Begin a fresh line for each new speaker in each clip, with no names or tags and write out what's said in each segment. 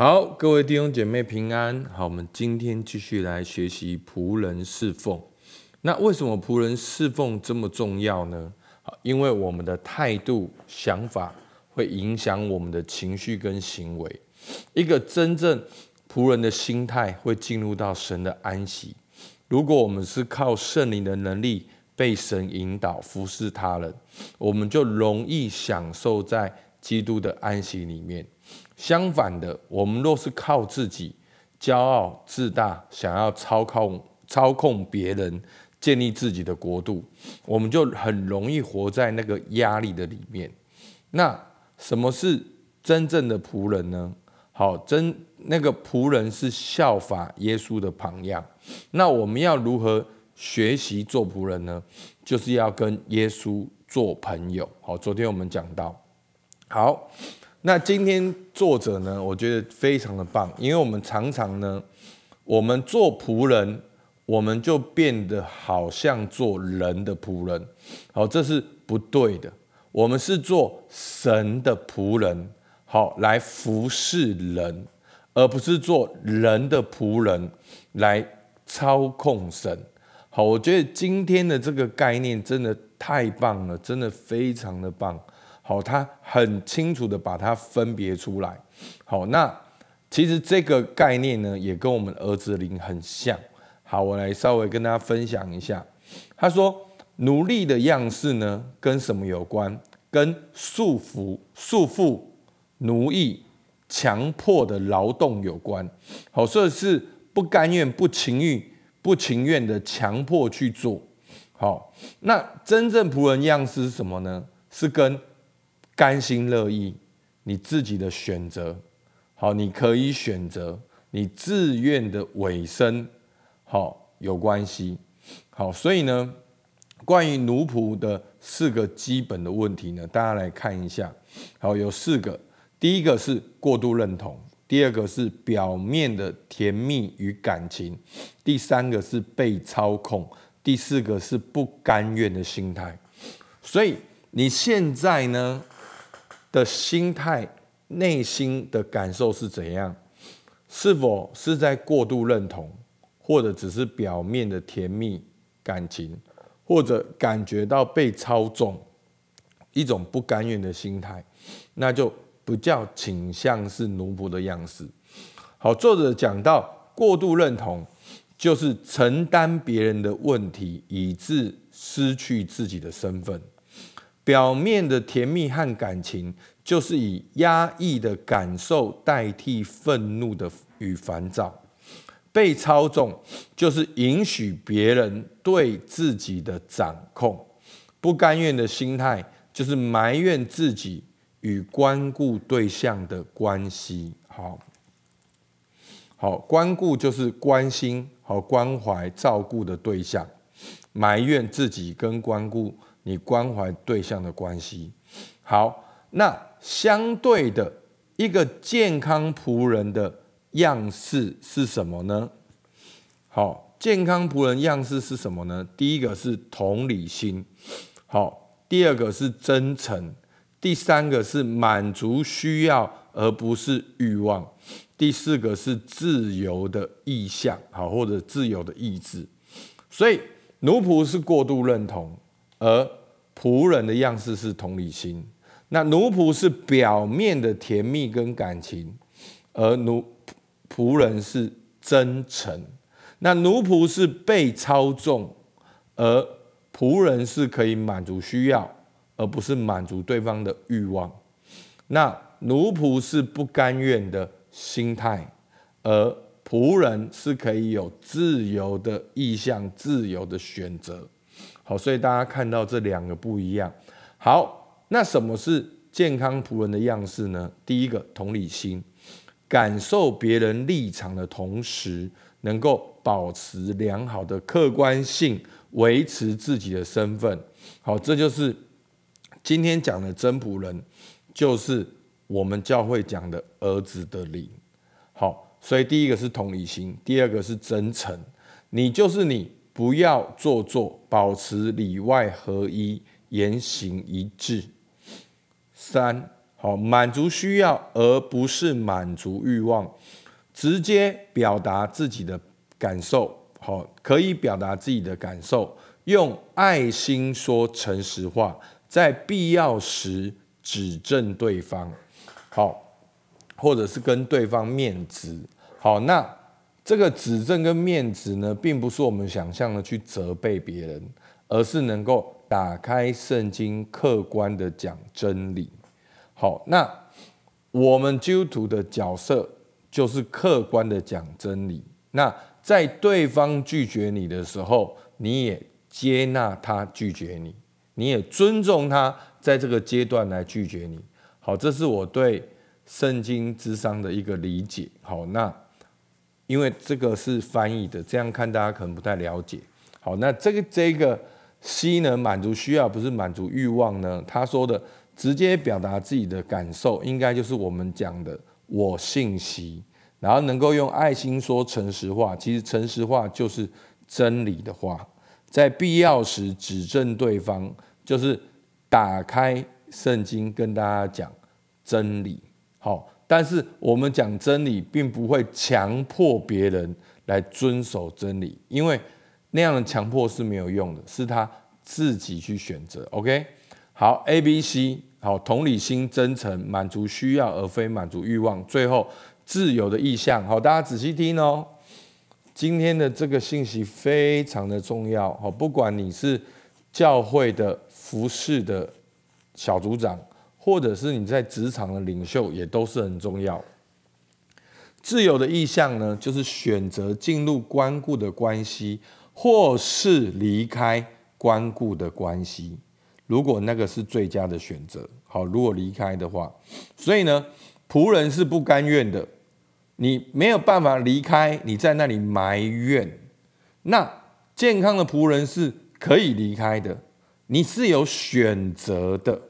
好，各位弟兄姐妹平安。好，我们今天继续来学习仆人侍奉。那为什么仆人侍奉这么重要呢？好，因为我们的态度、想法会影响我们的情绪跟行为。一个真正仆人的心态会进入到神的安息。如果我们是靠圣灵的能力被神引导服侍他人，我们就容易享受在基督的安息里面。相反的，我们若是靠自己骄傲自大，想要操控操控别人，建立自己的国度，我们就很容易活在那个压力的里面。那什么是真正的仆人呢？好，真那个仆人是效法耶稣的榜样。那我们要如何学习做仆人呢？就是要跟耶稣做朋友。好，昨天我们讲到，好，那今天作者呢，我觉得非常的棒，因为我们常常呢，我们做仆人，我们就变得好像做人的仆人。好，这是不对的。我们是做神的仆人。好，来服侍人，而不是做人的仆人来操控神。好，我觉得今天的这个概念真的太棒了，真的非常的棒。好，他很清楚的把它分别出来。好，那其实这个概念呢，也跟我们儿子灵很像。好，我来稍微跟大家分享一下。他说，奴隶的样式呢，跟什么有关？跟束缚、束缚。奴役、强迫的劳动有关，好，所以是不甘愿、不情愿、不情愿的强迫去做。好，那真正仆人样式是什么呢？是跟甘心乐意、你自己的选择，好，你可以选择你自愿的尾声，好有关系。好，所以呢，关于奴仆的四个基本的问题呢，大家来看一下。好，有四个。第一个是过度认同，第二个是表面的甜蜜与感情，第三个是被操控，第四个是不甘愿的心态。所以你现在呢的心态、内心的感受是怎样？是否是在过度认同，或者只是表面的甜蜜感情，或者感觉到被操纵，一种不甘愿的心态，那就。不叫倾向是奴仆的样式。好，作者讲到过度认同，就是承担别人的问题，以致失去自己的身份。表面的甜蜜和感情，就是以压抑的感受代替愤怒的与烦躁。被操纵，就是允许别人对自己的掌控。不甘愿的心态，就是埋怨自己。与关顾对象的关系，好，好，关顾就是关心、和关怀、照顾的对象，埋怨自己跟关顾你关怀对象的关系。好，那相对的一个健康仆人的样式是什么呢？好，健康仆人样式是什么呢？第一个是同理心，好，第二个是真诚。第三个是满足需要，而不是欲望；第四个是自由的意向，好或者自由的意志。所以奴仆是过度认同，而仆人的样式是同理心。那奴仆是表面的甜蜜跟感情，而奴仆人是真诚。那奴仆是被操纵，而仆人是可以满足需要。而不是满足对方的欲望，那奴仆是不甘愿的心态，而仆人是可以有自由的意向、自由的选择。好，所以大家看到这两个不一样。好，那什么是健康仆人的样式呢？第一个，同理心，感受别人立场的同时，能够保持良好的客观性，维持自己的身份。好，这就是。今天讲的真仆人，就是我们教会讲的儿子的灵。好，所以第一个是同理心，第二个是真诚。你就是你，不要做作，保持里外合一，言行一致。三，好，满足需要而不是满足欲望，直接表达自己的感受。好，可以表达自己的感受，用爱心说诚实话，在必要时指正对方。好，或者是跟对方面子。好，那这个指正跟面子呢，并不是我们想象的去责备别人，而是能够打开圣经，客观的讲真理。好，那我们基督徒的角色就是客观的讲真理。那在对方拒绝你的时候，你也接纳他拒绝你，你也尊重他在这个阶段来拒绝你。好，这是我对圣经之商的一个理解。好，那因为这个是翻译的，这样看大家可能不太了解。好，那这个这个 C 呢，满足需要不是满足欲望呢？他说的直接表达自己的感受，应该就是我们讲的我信息。然后能够用爱心说诚实话，其实诚实话就是真理的话，在必要时指正对方，就是打开圣经跟大家讲真理。好，但是我们讲真理，并不会强迫别人来遵守真理，因为那样的强迫是没有用的，是他自己去选择。OK，好，A、B、C，好，同理心、真诚、满足需要而非满足欲望，最后。自由的意向，好，大家仔细听哦。今天的这个信息非常的重要，好，不管你是教会的服饰的小组长，或者是你在职场的领袖，也都是很重要。自由的意向呢，就是选择进入关顾的关系，或是离开关顾的关系。如果那个是最佳的选择，好，如果离开的话，所以呢，仆人是不甘愿的。你没有办法离开，你在那里埋怨。那健康的仆人是可以离开的，你是有选择的。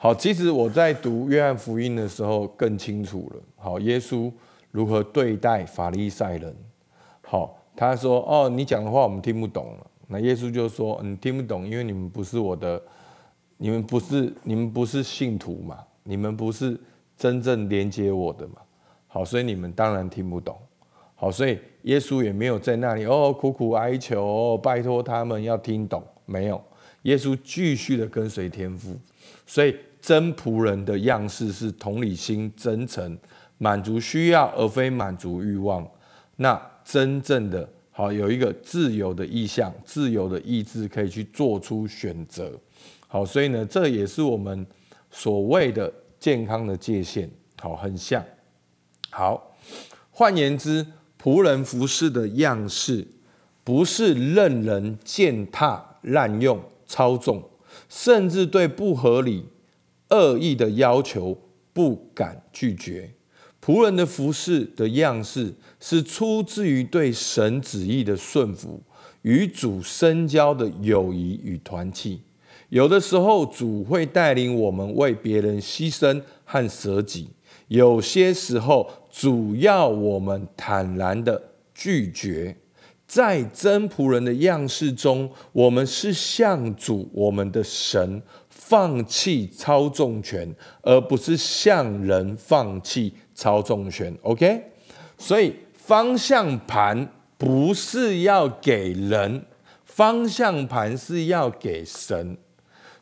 好，其实我在读约翰福音的时候更清楚了。好，耶稣如何对待法利赛人？好，他说：“哦，你讲的话我们听不懂了。”那耶稣就说：“你听不懂，因为你们不是我的，你们不是你们不是信徒嘛，你们不是真正连接我的嘛。”好，所以你们当然听不懂。好，所以耶稣也没有在那里哦苦苦哀求，拜托他们要听懂。没有，耶稣继续的跟随天父。所以真仆人的样式是同理心、真诚、满足需要而非满足欲望。那真正的好有一个自由的意向、自由的意志，可以去做出选择。好，所以呢，这也是我们所谓的健康的界限。好，很像。好，换言之，仆人服侍的样式，不是任人践踏、滥用、操纵，甚至对不合理、恶意的要求不敢拒绝。仆人的服侍的样式，是出自于对神旨意的顺服，与主深交的友谊与团契。有的时候，主会带领我们为别人牺牲和舍己。有些时候，主要我们坦然的拒绝，在真仆人的样式中，我们是向主我们的神放弃操纵权，而不是向人放弃操纵权。OK，所以方向盘不是要给人，方向盘是要给神。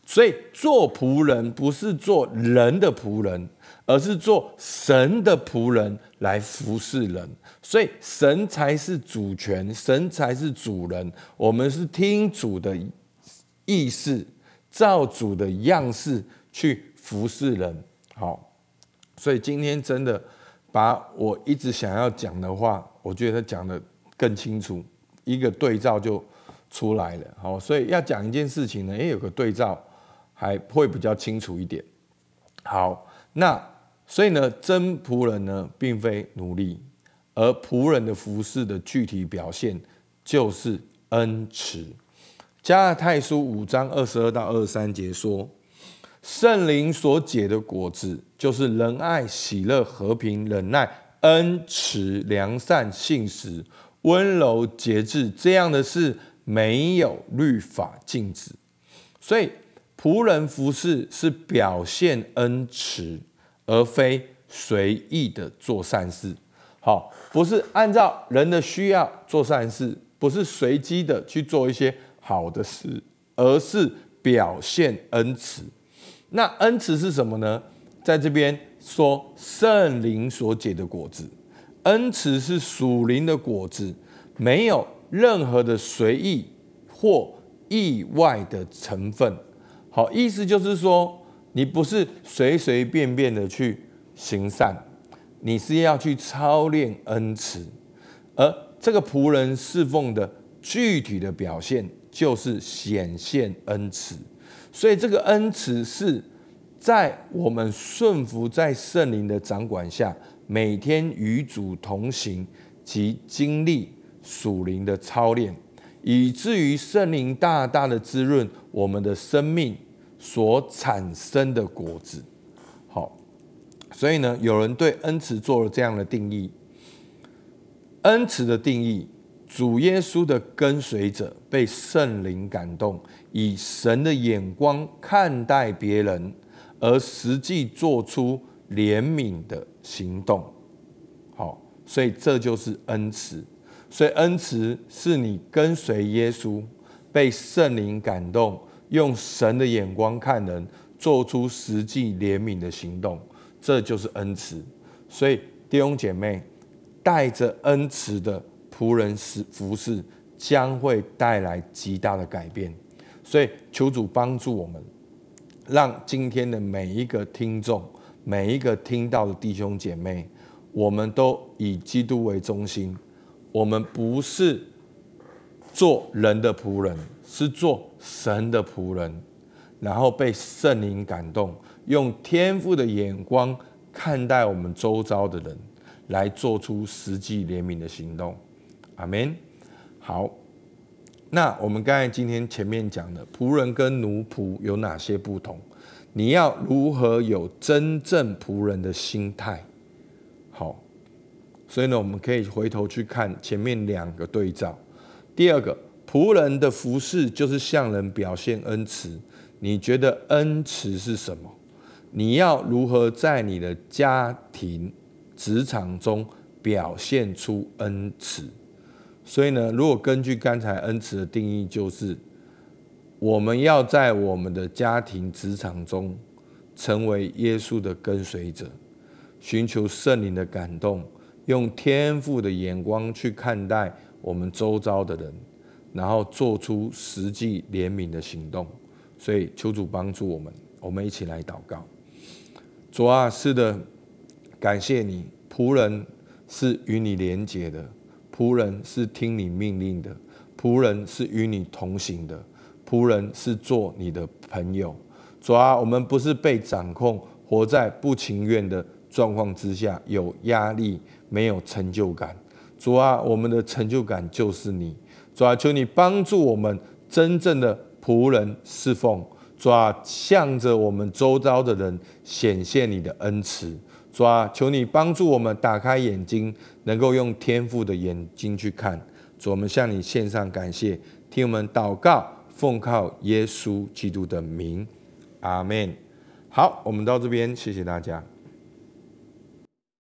所以做仆人不是做人的仆人。而是做神的仆人来服侍人，所以神才是主权，神才是主人。我们是听主的意思，照主的样式去服侍人。好，所以今天真的把我一直想要讲的话，我觉得讲的更清楚，一个对照就出来了。好，所以要讲一件事情呢，也有个对照，还会比较清楚一点。好，那。所以呢，真仆人呢，并非奴隶，而仆人的服饰的具体表现就是恩慈。加拉太书五章二十二到二十三节说，圣灵所结的果子，就是仁爱、喜乐、和平、忍耐、恩慈、良善、信实、温柔、节制，这样的事没有律法禁止。所以仆人服侍是表现恩慈。而非随意的做善事。好，不是按照人的需要做善事，不是随机的去做一些好的事，而是表现恩慈。那恩慈是什么呢？在这边说圣灵所结的果子，恩慈是属灵的果子，没有任何的随意或意外的成分。好，意思就是说，你不是随随便便的去行善。你是要去操练恩慈，而这个仆人侍奉的具体的表现就是显现恩慈，所以这个恩慈是在我们顺服在圣灵的掌管下，每天与主同行及经历属灵的操练，以至于圣灵大大的滋润我们的生命所产生的果子。好所以呢，有人对恩慈做了这样的定义：恩慈的定义，主耶稣的跟随者被圣灵感动，以神的眼光看待别人，而实际做出怜悯的行动。好，所以这就是恩慈。所以恩慈是你跟随耶稣，被圣灵感动，用神的眼光看人，做出实际怜悯的行动。这就是恩慈，所以弟兄姐妹带着恩慈的仆人服服侍，将会带来极大的改变。所以求主帮助我们，让今天的每一个听众、每一个听到的弟兄姐妹，我们都以基督为中心。我们不是做人的仆人，是做神的仆人，然后被圣灵感动。用天赋的眼光看待我们周遭的人，来做出实际怜悯的行动。阿门。好，那我们刚才今天前面讲的仆人跟奴仆有哪些不同？你要如何有真正仆人的心态？好，所以呢，我们可以回头去看前面两个对照。第二个，仆人的服饰就是向人表现恩慈。你觉得恩慈是什么？你要如何在你的家庭、职场中表现出恩慈？所以呢，如果根据刚才恩慈的定义，就是我们要在我们的家庭、职场中成为耶稣的跟随者，寻求圣灵的感动，用天赋的眼光去看待我们周遭的人，然后做出实际怜悯的行动。所以求主帮助我们，我们一起来祷告。主啊，是的，感谢你。仆人是与你连结的，仆人是听你命令的，仆人是与你同行的，仆人是做你的朋友。主啊，我们不是被掌控，活在不情愿的状况之下，有压力，没有成就感。主啊，我们的成就感就是你。主啊，求你帮助我们真正的仆人侍奉。主啊，向着我们周遭的人显现你的恩慈。主啊，求你帮助我们打开眼睛，能够用天赋的眼睛去看。主，我们向你献上感谢，听我们祷告，奉靠耶稣基督的名，阿门。好，我们到这边，谢谢大家。